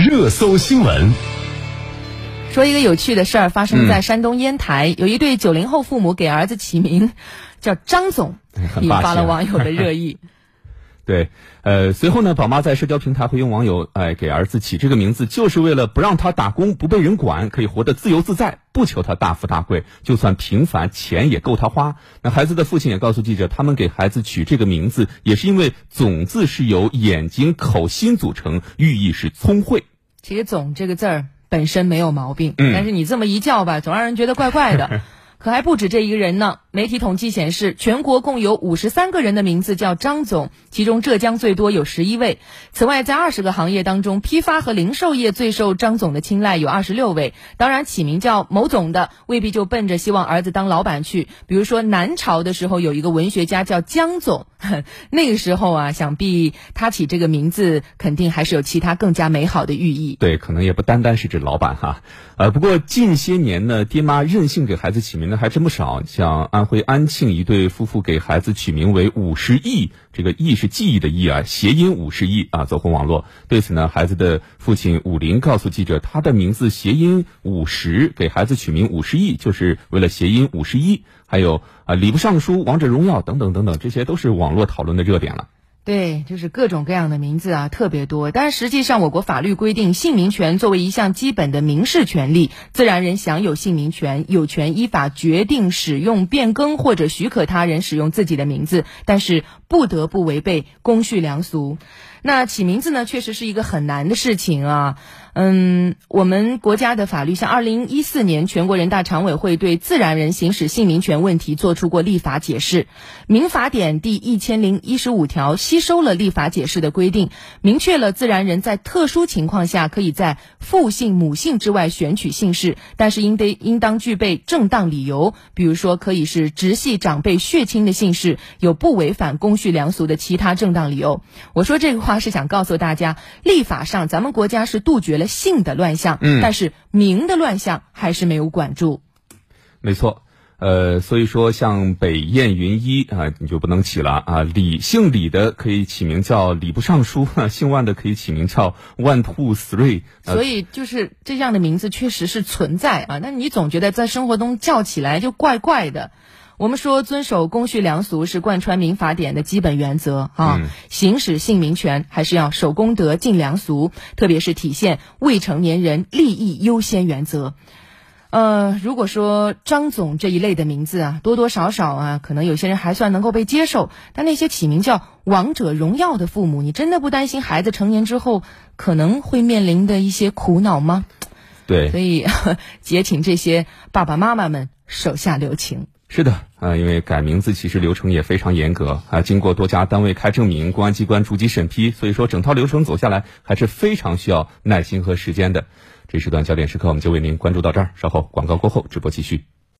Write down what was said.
热搜新闻。说一个有趣的事儿，发生在山东烟台，有一对九零后父母给儿子起名 叫张总，引发了网友的热议。对，呃，随后呢，宝妈在社交平台回应网友，哎，给儿子起这个名字，就是为了不让他打工不被人管，可以活得自由自在，不求他大富大贵，就算平凡，钱也够他花。那孩子的父亲也告诉记者，他们给孩子取这个名字，也是因为“总”字是由眼睛、口、心组成，寓意是聪慧。其实“总”这个字儿本身没有毛病，但是你这么一叫吧，总让人觉得怪怪的。可还不止这一个人呢。媒体统计显示，全国共有五十三个人的名字叫张总，其中浙江最多有十一位。此外，在二十个行业当中，批发和零售业最受张总的青睐，有二十六位。当然，起名叫某总的未必就奔着希望儿子当老板去。比如说，南朝的时候有一个文学家叫江总，那个时候啊，想必他起这个名字肯定还是有其他更加美好的寓意。对，可能也不单单是指老板哈。呃，不过近些年呢，爹妈任性给孩子起名的还真不少，像安。徽安庆一对夫妇给孩子取名为五十亿，这个亿是记忆的亿啊，谐音五十亿啊，走红网络。对此呢，孩子的父亲武林告诉记者，他的名字谐音五十，给孩子取名五十亿，就是为了谐音五十一。还有啊，礼部尚书、王者荣耀等等等等，这些都是网络讨论的热点了。对，就是各种各样的名字啊，特别多。但实际上，我国法律规定，姓名权作为一项基本的民事权利，自然人享有姓名权，有权依法决定使用、变更或者许可他人使用自己的名字，但是不得不违背公序良俗。那起名字呢，确实是一个很难的事情啊。嗯，我们国家的法律，像二零一四年全国人大常委会对自然人行使姓名权问题作出过立法解释，《民法典》第一千零一十五条吸收了立法解释的规定，明确了自然人在特殊情况下可以在父姓、母姓之外选取姓氏，但是应得应当具备正当理由，比如说可以是直系长辈血亲的姓氏，有不违反公序良俗的其他正当理由。我说这个话是想告诉大家，立法上咱们国家是杜绝。了性的乱象，嗯，但是名的乱象还是没有管住。没错，呃，所以说像北燕云一啊，你就不能起了啊。李姓李的可以起名叫礼部尚书，姓万的可以起名叫万兔 three。所以就是这样的名字确实是存在啊，那你总觉得在生活中叫起来就怪怪的。我们说遵守公序良俗是贯穿民法典的基本原则啊，行使姓名权还是要守公德、尽良俗，特别是体现未成年人利益优先原则。呃，如果说张总这一类的名字啊，多多少少啊，可能有些人还算能够被接受，但那些起名叫王者荣耀的父母，你真的不担心孩子成年之后可能会面临的一些苦恼吗？对，所以 也请这些爸爸妈妈们手下留情。是的，啊，因为改名字其实流程也非常严格啊，经过多家单位开证明，公安机关逐级审批，所以说整套流程走下来还是非常需要耐心和时间的。这时段焦点时刻，我们就为您关注到这儿，稍后广告过后，直播继续。